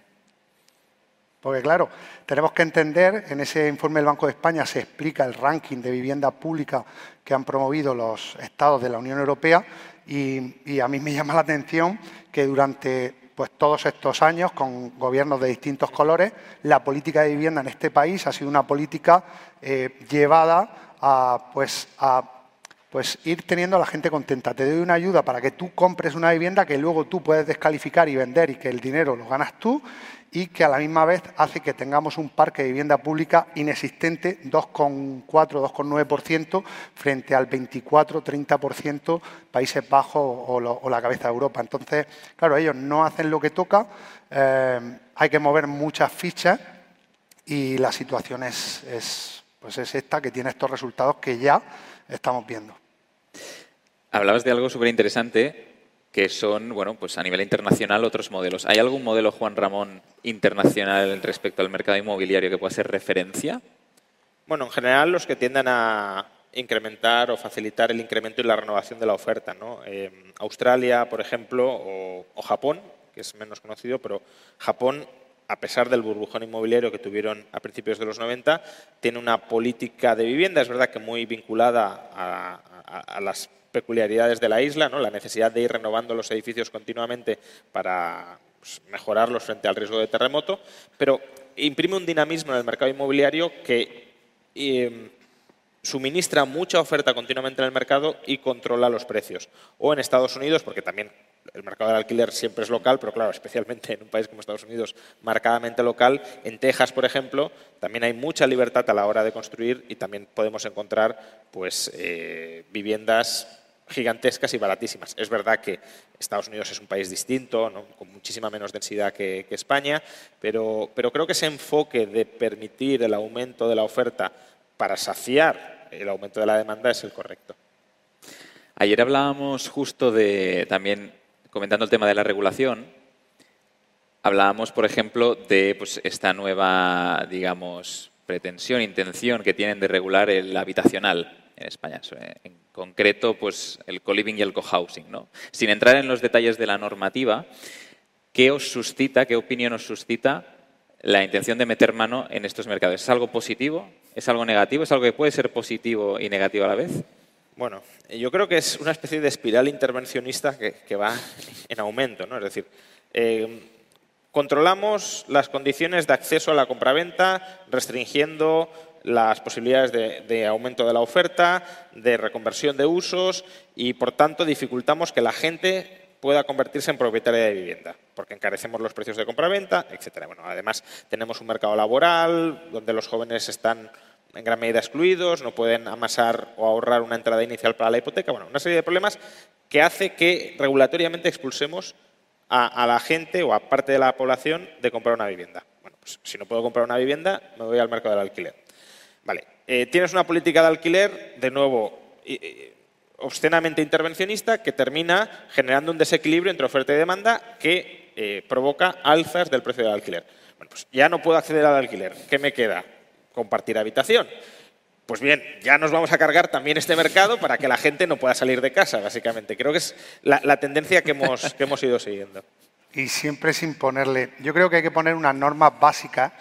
Porque claro, tenemos que entender, en ese informe del Banco de España se explica el ranking de vivienda pública que han promovido los estados de la Unión Europea y, a mí me llama la atención que durante pues, todos estos años, con gobiernos de distintos colores, la política de vivienda en este país ha sido una política eh, llevada a, pues, a pues ir teniendo a la gente contenta. Te doy una ayuda para que tú compres una vivienda que luego tú puedes descalificar y vender y que el dinero lo ganas tú y que a la misma vez hace que tengamos un parque de vivienda pública inexistente, 2,4, 2,9% frente al 24-30% Países Bajos o, la cabeza de Europa. Entonces, claro, ellos no hacen lo que toca, eh, hay que mover muchas fichas y la situación es, pues es esta que tiene estos resultados que ya estamos viendo. Hablabas de algo súper interesante que son, bueno, pues a nivel internacional otros modelos. ¿Hay algún modelo, Juan Ramón, internacional respecto al mercado inmobiliario que pueda ser referencia? Bueno, en general los que tiendan a incrementar o facilitar el incremento y la renovación de la oferta. ¿no? Eh, Australia, por ejemplo, o, o, Japón, que es menos conocido, pero Japón, a pesar del burbujón inmobiliario que tuvieron a principios de los 90, tiene una política de vivienda, es verdad que muy vinculada a, las peculiaridades de la isla, ¿no? la necesidad de ir renovando los edificios continuamente para pues, mejorarlos frente al riesgo de terremoto, pero imprime un dinamismo en el mercado inmobiliario que em, suministra mucha oferta continuamente en el mercado y controla los precios. O en Estados Unidos, porque también el mercado del alquiler siempre es local, pero claro, especialmente en un país como Estados Unidos, marcadamente local. En Texas, por ejemplo, también hay mucha libertad a la hora de construir y también podemos encontrar pues, eh, viviendas gigantescas y baratísimas. Es verdad que Estados Unidos es un país distinto, con muchísima menos densidad que, España, pero, pero, creo que ese enfoque de permitir el aumento de la oferta para saciar el aumento de la demanda es el correcto. Ayer hablábamos justo de, también comentando el tema de la regulación, hablábamos, por ejemplo, de pues, esta nueva, digamos, pretensión, intención que tienen de regular el habitacional en España. En concreto, pues el co-living y el co-housing. ¿no? Sin entrar en los detalles de la normativa, ¿qué os suscita, qué opinión os suscita la intención de meter mano en estos mercados? ¿Es algo positivo? ¿Es algo negativo? ¿Es algo que puede ser positivo y negativo a la vez? Bueno, yo creo que es una especie de espiral intervencionista que, va en aumento. ¿no? Es decir, eh, controlamos las condiciones de acceso a la compraventa restringiendo las posibilidades de, aumento de la oferta, de reconversión de usos y, por tanto, dificultamos que la gente pueda convertirse en propietaria de vivienda, porque encarecemos los precios de compraventa, etcétera. Bueno, además tenemos un mercado laboral donde los jóvenes están en gran medida excluidos, no pueden amasar o ahorrar una entrada inicial para la hipoteca. Bueno, una serie de problemas que hace que regulatoriamente expulsemos a, la gente o a parte de la población de comprar una vivienda. Bueno, pues si no puedo comprar una vivienda, me voy al mercado del alquiler. Vale, eh, tienes una política de alquiler, de nuevo, obscenamente intervencionista, que termina generando un desequilibrio entre oferta y demanda que eh, provoca alzas del precio del alquiler. Bueno, pues ya no puedo acceder al alquiler. ¿Qué me queda? Compartir habitación. Pues bien, ya nos vamos a cargar también este mercado para que la gente no pueda salir de casa, básicamente. Creo que es la, tendencia que hemos, que hemos ido siguiendo. Y siempre sin ponerle. Yo creo que hay que poner unas normas básicas,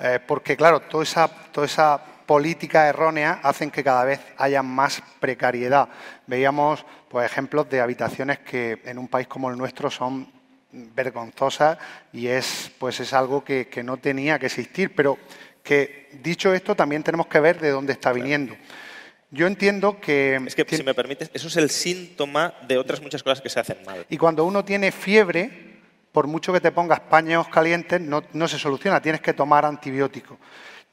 eh, porque, claro, toda esa, toda esa política errónea hacen que cada vez haya más precariedad. Veíamos pues, ejemplos de habitaciones que en un país como el nuestro son vergonzosas y es, pues, es algo que, que no tenía que existir. Pero que dicho esto también tenemos que ver de dónde está viniendo. Yo entiendo que... Es que, si me permites, eso es el síntoma de otras muchas cosas que se hacen mal. Y cuando uno tiene fiebre, por mucho que te pongas paños calientes, no, no se soluciona, tienes que tomar antibióticos.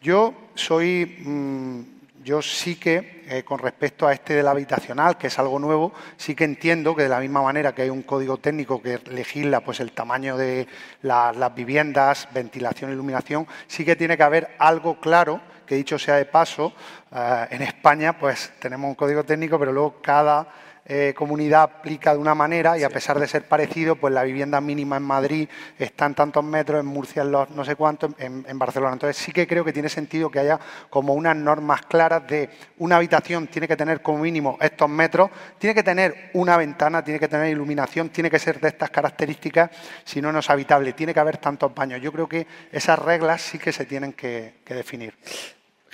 Yo soy mm, yo sí que, eh, con respecto a este del habitacional, que es algo nuevo, sí que entiendo que de la misma manera que hay un código técnico que legisla pues, el tamaño de las viviendas, ventilación, iluminación, sí que tiene que haber algo claro, que dicho sea de paso, eh, en España pues tenemos un código técnico, pero luego cada eh, comunidad aplica de una manera y a pesar de ser parecido, pues la vivienda mínima en Madrid está en tantos metros, en Murcia en los no sé cuántos, en, en, Barcelona. Entonces sí que creo que tiene sentido que haya como unas normas claras de una habitación tiene que tener como mínimo estos metros, tiene que tener una ventana, tiene que tener iluminación, tiene que ser de estas características, si no, no es habitable, tiene que haber tantos baños. Yo creo que esas reglas sí que se tienen que definir.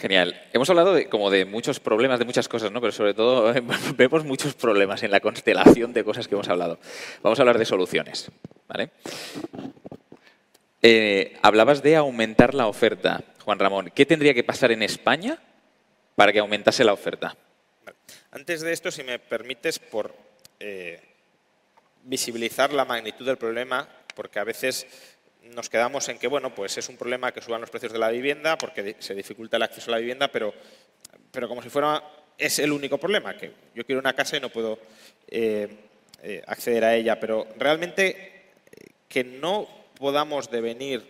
Genial. Hemos hablado de, como de muchos problemas, de muchas cosas, ¿no? pero sobre todo vemos muchos problemas en la constelación de cosas que hemos hablado. Vamos a hablar de soluciones. ¿vale? Eh, hablabas de aumentar la oferta, Juan Ramón. ¿Qué tendría que pasar en España para que aumentase la oferta? Antes de esto, si me permites, por eh, visibilizar la magnitud del problema, porque a veces nos quedamos en que, bueno, pues es un problema que suban los precios de la vivienda porque se dificulta el acceso a la vivienda, pero, pero como si fuera, es el único problema, que yo quiero una casa y no puedo eh, eh, acceder a ella, pero realmente eh, que no podamos devenir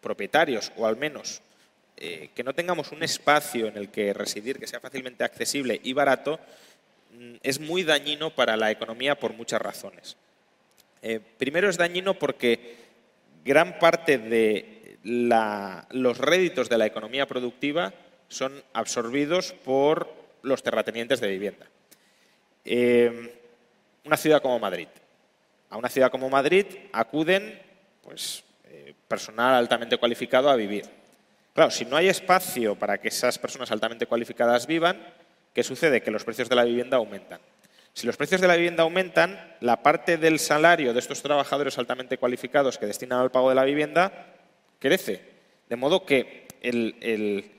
propietarios, o al menos que no tengamos un espacio en el que residir que sea fácilmente accesible y barato, mm, es muy dañino para la economía por muchas razones. primero es dañino porque gran parte de los réditos de la economía productiva son absorbidos por los terratenientes de vivienda. Eh, una ciudad como Madrid. A una ciudad como Madrid acuden pues, eh, personal altamente cualificado a vivir. Claro, si no hay espacio para que esas personas altamente cualificadas vivan, ¿qué sucede? Que los precios de la vivienda aumentan. Si los precios de la vivienda aumentan, la parte del salario de estos trabajadores altamente cualificados que destinan al pago de la vivienda crece. De modo que el,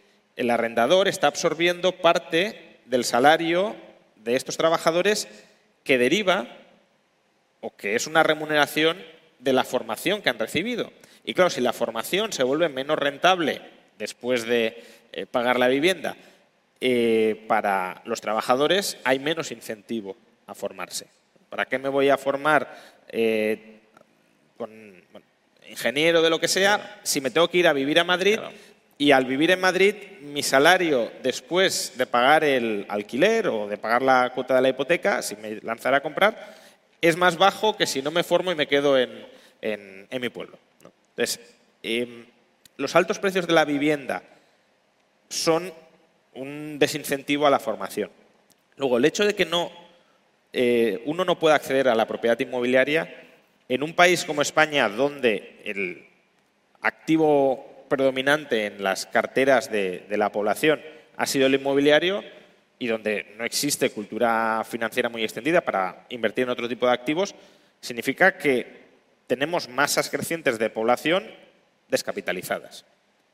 arrendador está absorbiendo parte del salario de estos trabajadores que deriva o que es una remuneración de la formación que han recibido. Y claro, si la formación se vuelve menos rentable después de eh, pagar la vivienda eh, para los trabajadores hay menos incentivo a formarse. ¿Para qué me voy a formar eh, con ingeniero de lo que sea si me tengo que ir a vivir a Madrid y al vivir en Madrid mi salario después de pagar el alquiler o de pagar la cuota de la hipoteca, si me lanzara a comprar, es más bajo que si no me formo y me quedo en, mi pueblo. Entonces, em, los altos precios de la vivienda son un desincentivo a la formación. Luego, el hecho de que no, eh, uno no pueda acceder a la propiedad inmobiliaria en un país como España, donde el activo predominante en las carteras de, de la población ha sido el inmobiliario y donde no existe cultura financiera muy extendida para invertir en otro tipo de activos, significa que tenemos masas crecientes de población descapitalizadas.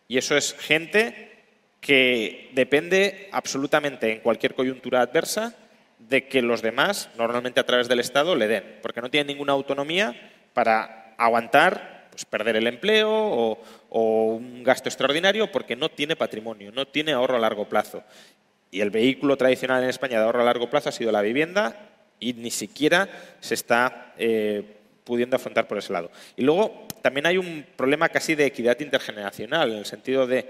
Y eso es gente que depende absolutamente en cualquier coyuntura adversa de que los demás, normalmente a través del Estado, le den, porque no tienen ninguna autonomía para aguantar pues, perder el empleo o, un gasto extraordinario porque no tiene patrimonio, no tiene ahorro a largo plazo. Y el vehículo tradicional en España de ahorro a largo plazo ha sido la vivienda y ni siquiera se está eh, pudiendo afrontar por ese lado. Y luego también hay un problema casi de equidad intergeneracional, en el sentido de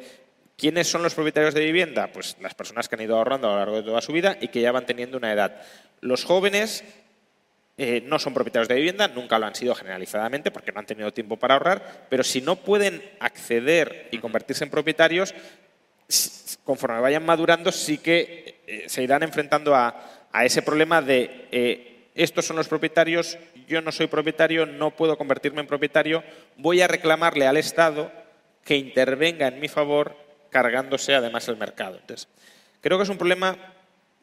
¿quiénes son los propietarios de vivienda? Pues las personas que han ido ahorrando a lo largo de toda su vida y que ya van teniendo una edad. Los jóvenes eh, no son propietarios de vivienda, nunca lo han sido generalizadamente porque no han tenido tiempo para ahorrar, pero si no pueden acceder y convertirse en propietarios, conforme vayan madurando sí que eh, se irán enfrentando a, ese problema de eh, estos son los propietarios, yo no soy propietario, no puedo convertirme en propietario, voy a reclamarle al Estado que intervenga en mi favor cargándose además el mercado. Entonces, creo que es un problema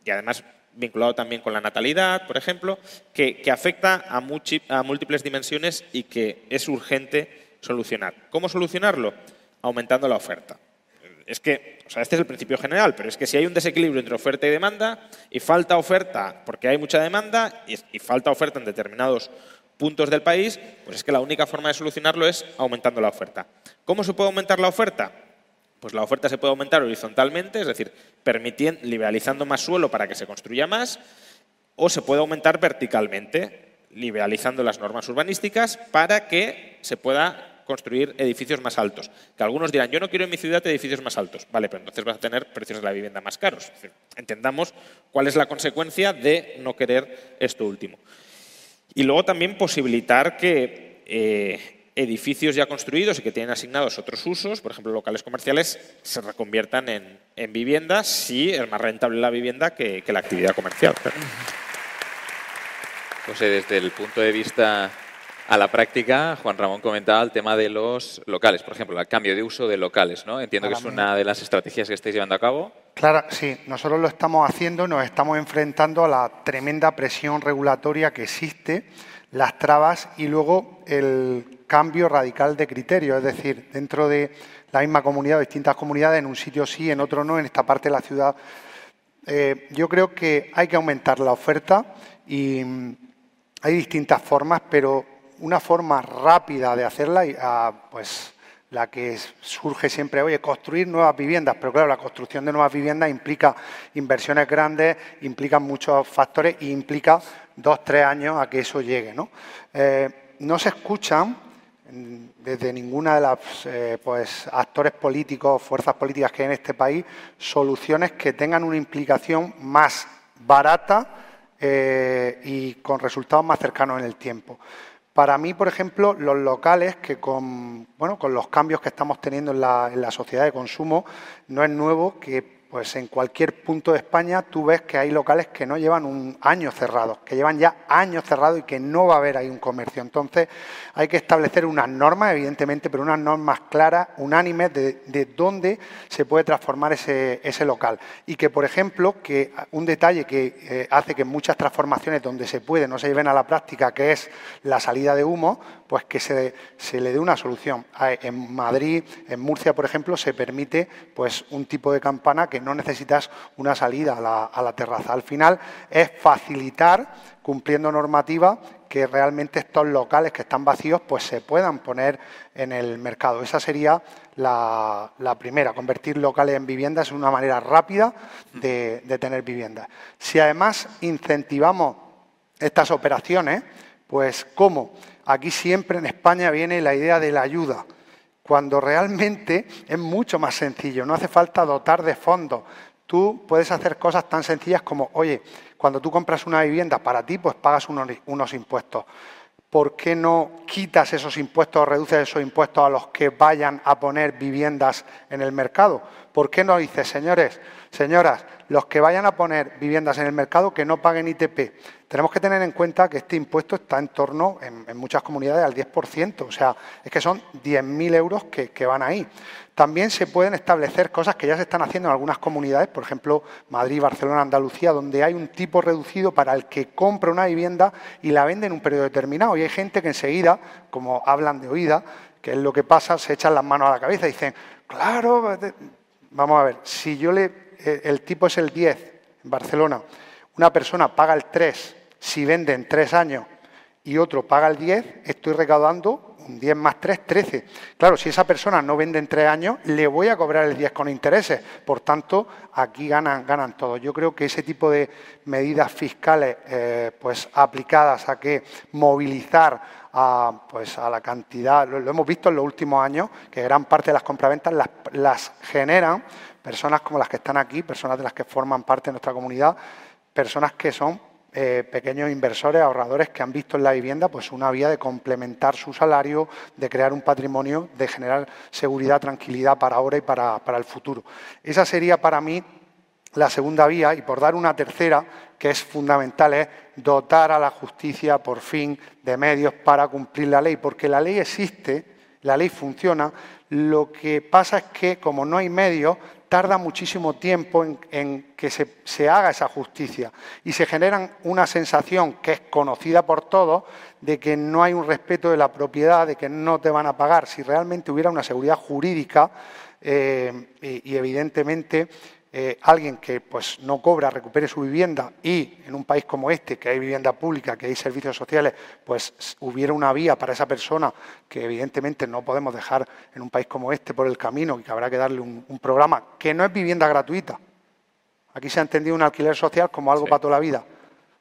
y además vinculado también con la natalidad, por ejemplo, que, afecta a, múltiples dimensiones y que es urgente solucionar. ¿Cómo solucionarlo? Aumentando la oferta. Es que, o sea, este es el principio general, pero es que si hay un desequilibrio entre oferta y demanda y falta oferta porque hay mucha demanda y falta oferta en determinados puntos del país, pues es que la única forma de solucionarlo es aumentando la oferta. ¿Cómo se puede aumentar la oferta? Pues la oferta se puede aumentar horizontalmente, es decir, liberalizando más suelo para que se construya más, o se puede aumentar verticalmente, liberalizando las normas urbanísticas para que se pueda construir edificios más altos. Que algunos dirán, yo no quiero en mi ciudad edificios más altos. Vale, pero entonces vas a tener precios de la vivienda más caros. entendamos cuál es la consecuencia de no querer esto último. Y luego también posibilitar que eh, edificios ya construidos y que tienen asignados otros usos, por ejemplo, locales comerciales, se reconviertan en, viviendas si es más rentable la vivienda que, la actividad comercial. José, desde el punto de vista a la práctica, Juan Ramón comentaba el tema de los locales, por ejemplo, el cambio de uso de locales, ¿no? Entiendo que es una de las estrategias que estáis llevando a cabo. Claro, sí, nosotros lo estamos haciendo, nos estamos enfrentando a la tremenda presión regulatoria que existe, las trabas y luego el cambio radical de criterio, es decir, dentro de la misma comunidad, distintas comunidades, en un sitio sí, en otro no, en esta parte de la ciudad. Eh, yo creo que hay que aumentar la oferta y mm, hay distintas formas, pero una forma rápida de hacerla, ah, pues la que surge siempre, oye, construir nuevas viviendas, pero claro, la construcción de nuevas viviendas implica inversiones grandes, implica muchos factores y implica dos, tres años a que eso llegue. ¿no? Eh, no se escuchan desde ninguna de las eh, pues, actores políticos, fuerzas políticas que hay en este país, soluciones que tengan una implicación más barata eh, y con resultados más cercanos en el tiempo. Para mí, por ejemplo, los locales que con, bueno, con los cambios que estamos teniendo en la, en la sociedad de consumo, no es nuevo que pues en cualquier punto de España tú ves que hay locales que no llevan un año cerrados, que llevan ya años cerrados y que no va a haber ahí un comercio. Entonces hay que establecer unas normas, evidentemente, pero unas normas claras, unánimes, de, dónde se puede transformar ese, local. Y que, por ejemplo, que un detalle que eh, hace que muchas transformaciones donde se puede no se lleven a la práctica, que es la salida de humo, pues que se, le dé una solución. En Madrid, en Murcia, por ejemplo, se permite pues un tipo de campana que no necesitas una salida a la, terraza. Al final es facilitar, cumpliendo normativa, que realmente estos locales que están vacíos pues se puedan poner en el mercado. Esa sería la, primera, convertir locales en viviendas es una manera rápida de, de tener viviendas. Si además incentivamos estas operaciones, pues ¿cómo? Aquí siempre en España viene la idea de la ayuda, cuando realmente es mucho más sencillo, no hace falta dotar de fondos. Tú puedes hacer cosas tan sencillas como, oye, cuando tú compras una vivienda para ti, pues pagas unos, impuestos. ¿Por qué no quitas esos impuestos o reduces esos impuestos a los que vayan a poner viviendas en el mercado? ¿Por qué no dices, señores, señoras, los que vayan a poner viviendas en el mercado que no paguen ITP? Tenemos que tener en cuenta que este impuesto está en torno, en, muchas comunidades, al 10%. O sea, es que son 10.000 euros que, que van ahí. También se pueden establecer cosas que ya se están haciendo en algunas comunidades, por ejemplo, Madrid, Barcelona, Andalucía, donde hay un tipo reducido para el que compra una vivienda y la vende en un periodo determinado. Y hay gente que enseguida, como hablan de oída, que es lo que pasa, se echan las manos a la cabeza y dicen, claro, vamos a ver, si yo le, el tipo es el 10 en Barcelona, una persona paga el 3 si vende en tres años y otro paga el 10, estoy recaudando un 10 más 3, 13. Claro, si esa persona no vende en tres años, le voy a cobrar el 10 con intereses. Por tanto, aquí ganan, ganan todos. Yo creo que ese tipo de medidas fiscales eh, pues, aplicadas a que movilizar a, pues, a la cantidad, lo, hemos visto en los últimos años, que gran parte de las compraventas las, las generan personas como las que están aquí, personas de las que forman parte de nuestra comunidad, personas que son eh, pequeños inversores, ahorradores que han visto en la vivienda pues una vía de complementar su salario, de crear un patrimonio, de generar seguridad, tranquilidad para ahora y para, para el futuro. Esa sería para mí la segunda vía y por dar una tercera, que es fundamental, es dotar a la justicia por fin de medios para cumplir la ley, porque la ley existe, la ley funciona, lo que pasa es que como no hay medios, tarda muchísimo tiempo en, que se, haga esa justicia y se genera una sensación que es conocida por todos de que no hay un respeto de la propiedad, de que no te van a pagar. Si realmente hubiera una seguridad jurídica eh, y, evidentemente eh, alguien que pues, no cobra recupere su vivienda y en un país como este, que hay vivienda pública, que hay servicios sociales, pues hubiera una vía para esa persona que evidentemente no podemos dejar en un país como este por el camino y que habrá que darle un, programa que no es vivienda gratuita. Aquí se ha entendido un alquiler social como algo para toda la vida.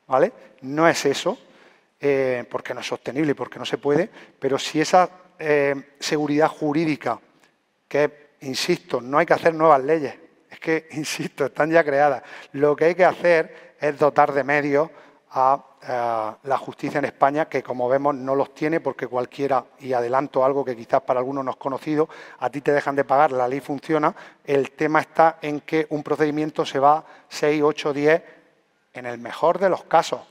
¿vale? No es eso, eh, porque no es sostenible y porque no se puede, pero si esa eh, seguridad jurídica, que, insisto, no hay que hacer nuevas leyes, es que, insisto, están ya creadas. Lo que hay que hacer es dotar de medios a, la justicia en España, que como vemos no los tiene porque cualquiera, y adelanto algo que quizás para algunos no es conocido, a ti te dejan de pagar, la ley funciona, el tema está en que un procedimiento se va 6, 8, 10, en el mejor de los casos.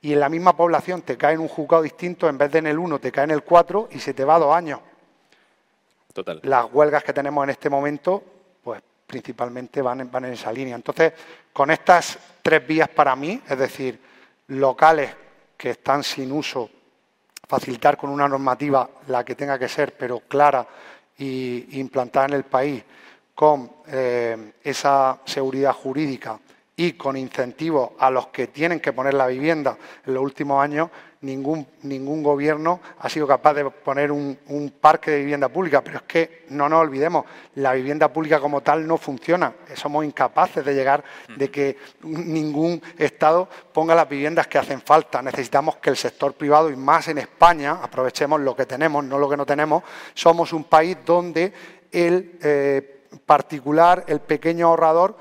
Y en la misma población te cae en un juzgado distinto, en vez de en el 1 te cae en el 4 y se te va dos años. Total. Las huelgas que tenemos en este momento principalmente van en, esa línea. Entonces, con estas tres vías para mí, es decir, locales que están sin uso, facilitar con una normativa la que tenga que ser, pero clara y implantada en el país, con eh, esa seguridad jurídica y con incentivos a los que tienen que poner la vivienda en los últimos años, ningún, ningún gobierno ha sido capaz de poner un, parque de vivienda pública. Pero es que no nos olvidemos, la vivienda pública como tal no funciona. Somos incapaces de llegar, de que ningún Estado ponga las viviendas que hacen falta. Necesitamos que el sector privado, y más en España, aprovechemos lo que tenemos, no lo que no tenemos. Somos un país donde el eh, particular, el pequeño ahorrador,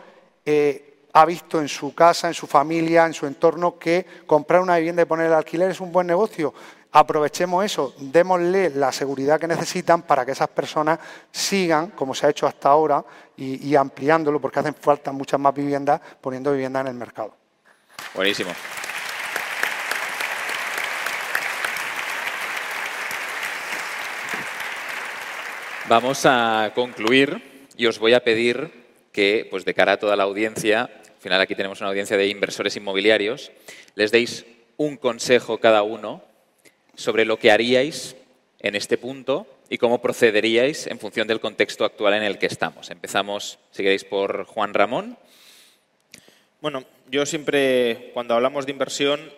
eh, ha visto en su casa, en su familia, en su entorno, que comprar una vivienda y poner el alquiler es un buen negocio. Aprovechemos eso, démosle la seguridad que necesitan para que esas personas sigan, como se ha hecho hasta ahora, y, ampliándolo, porque hacen falta muchas más viviendas, poniendo viviendas en el mercado. Buenísimo. Vamos a concluir y os voy a pedir que, pues de cara a toda la audiencia, al final aquí tenemos una audiencia de inversores inmobiliarios, les deis un consejo cada uno sobre lo que haríais en este punto y cómo procederíais en función del contexto actual en el que estamos. Empezamos, si queréis, por Juan Ramón. Bueno, yo siempre, cuando hablamos de inversión,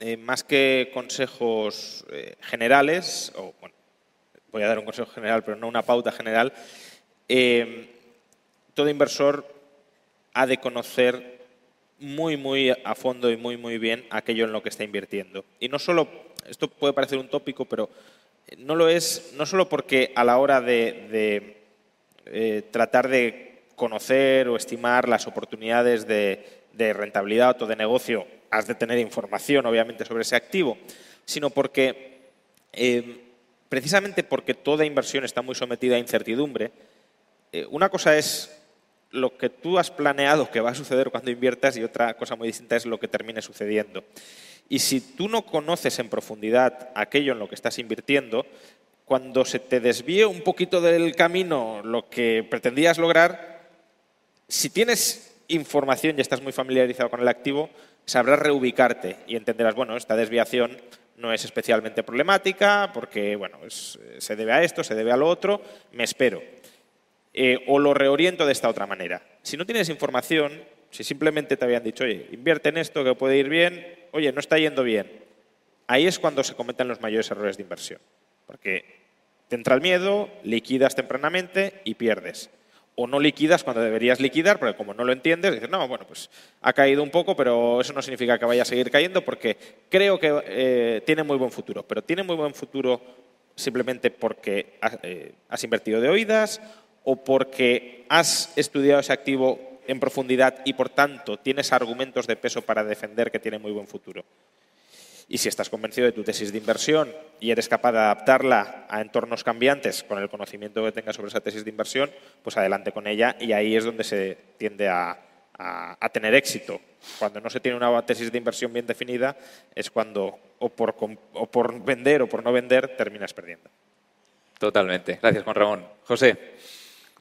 eh, más que consejos eh, generales, o voy a dar un consejo general, pero no una pauta general, eh, todo inversor ha de conocer muy, muy a fondo y muy, muy bien aquello en lo que está invirtiendo. Y no solo, esto puede parecer un tópico, pero no lo es, no solo porque a la hora de, eh, tratar de conocer o estimar las oportunidades de, rentabilidad o de negocio, has de tener información, obviamente, sobre ese activo, sino porque, eh, precisamente porque toda inversión está muy sometida a incertidumbre, eh, una cosa es lo que tú has planeado que va a suceder cuando inviertas y otra cosa muy distinta es lo que termine sucediendo. Y si tú no conoces en profundidad aquello en lo que estás invirtiendo, cuando se te desvíe un poquito del camino lo que pretendías lograr, si tienes información y estás muy familiarizado con el activo, sabrás reubicarte y entenderás, bueno, esta desviación no es especialmente problemática porque, bueno, se debe a esto, se debe a lo otro, me espero. Eh, o lo reoriento de esta otra manera. Si no tienes información, si simplemente te habían dicho, oye, invierte en esto que puede ir bien, oye, no está yendo bien, ahí es cuando se cometen los mayores errores de inversión. Porque Te entra el miedo, liquidas tempranamente y pierdes. O no liquidas cuando deberías liquidar, porque como no lo entiendes, dices, no, bueno, pues ha caído un poco, pero eso no significa que vaya a seguir cayendo porque creo que eh, tiene muy buen futuro. Pero tiene muy buen futuro simplemente porque eh, has invertido de oídas o porque has estudiado ese activo en profundidad y por tanto tienes argumentos de peso para defender que tiene muy buen futuro. Y si estás convencido de tu tesis de inversión y eres capaz de adaptarla a entornos cambiantes con el conocimiento que tengas sobre esa tesis de inversión, pues adelante con ella y ahí es donde se tiende a, tener éxito. Cuando no se tiene una tesis de inversión bien definida es cuando o por, o por vender o por no vender terminas perdiendo. Totalmente. Gracias, Juan Ramón. José.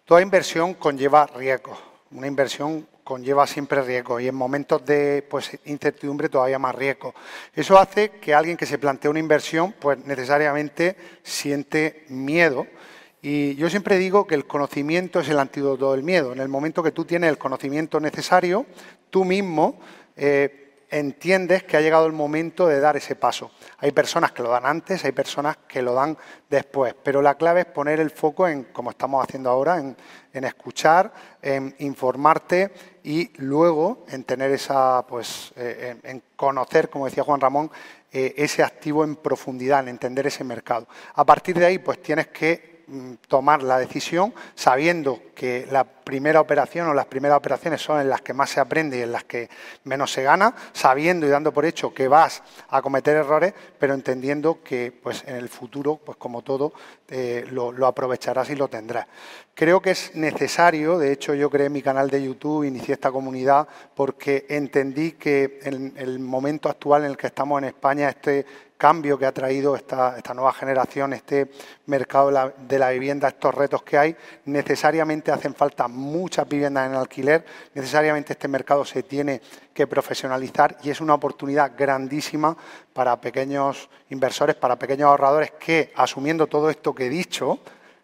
Toda inversión conlleva riesgo. Una inversión conlleva siempre riesgo y en momentos de pues, incertidumbre todavía más riesgo. Eso hace que alguien que se plantea una inversión pues necesariamente siente miedo. Y yo siempre digo que el conocimiento es el antídoto del miedo. En el momento que tú tienes el conocimiento necesario, tú mismo eh, entiendes que ha llegado el momento de dar ese paso. Hay personas que lo dan antes, hay personas que lo dan después, pero la clave es poner el foco en, como estamos haciendo ahora, en, escuchar, en informarte y luego en tener esa, pues, eh, en, conocer, como decía Juan Ramón, eh, ese activo en profundidad, en entender ese mercado. A partir de ahí, pues tienes que tomar la decisión sabiendo que la primera operación o las primeras operaciones son en las que más se aprende y en las que menos se gana, sabiendo y dando por hecho que vas a cometer errores, pero entendiendo que pues, en el futuro, pues como todo, eh, lo, aprovecharás y lo tendrás. Creo que es necesario, de hecho yo creé mi canal de YouTube, inicié esta comunidad porque entendí que en el momento actual en el que estamos en España, este cambio que ha traído esta, nueva generación, este mercado de la, vivienda, estos retos que hay, necesariamente hacen falta muchas viviendas en alquiler, necesariamente este mercado se tiene que profesionalizar y es una oportunidad grandísima para pequeños inversores, para pequeños ahorradores que, asumiendo todo esto que he dicho,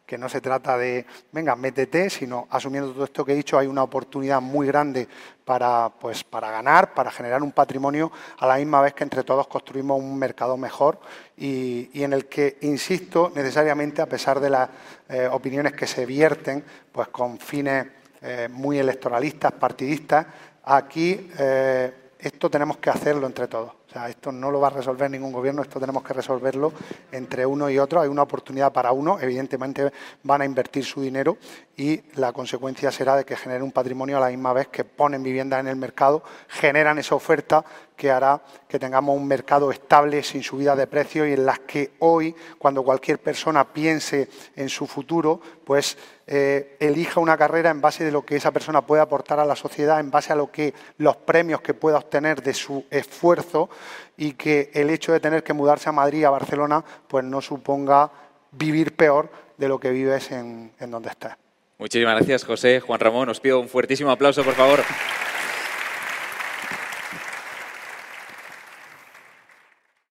que no se trata de, venga, métete, sino asumiendo todo esto que he dicho, hay una oportunidad muy grande para, pues, para ganar, para generar un patrimonio, a la misma vez que entre todos construimos un mercado mejor y, en el que, insisto, necesariamente, a pesar de las eh, opiniones que se vierten, pues con fines eh, muy electoralistas, partidistas, aquí eh, esto tenemos que hacerlo entre todos esto no lo va a resolver ningún gobierno, esto tenemos que resolverlo entre uno y otro. Hay una oportunidad para uno, evidentemente van a invertir su dinero y la consecuencia será de que generen un patrimonio a la misma vez que ponen viviendas en el mercado, generan esa oferta que hará que tengamos un mercado estable, sin subida de precios y en las que hoy, cuando cualquier persona piense en su futuro, pues eh, elija una carrera en base de lo que esa persona puede aportar a la sociedad, en base a lo que los premios que pueda obtener de su esfuerzo y que el hecho de tener que mudarse a Madrid, a Barcelona, pues no suponga vivir peor de lo que vives en, en donde estás. Muchísimas gracias, José. Juan Ramón, os pido un fuertísimo aplauso, por favor.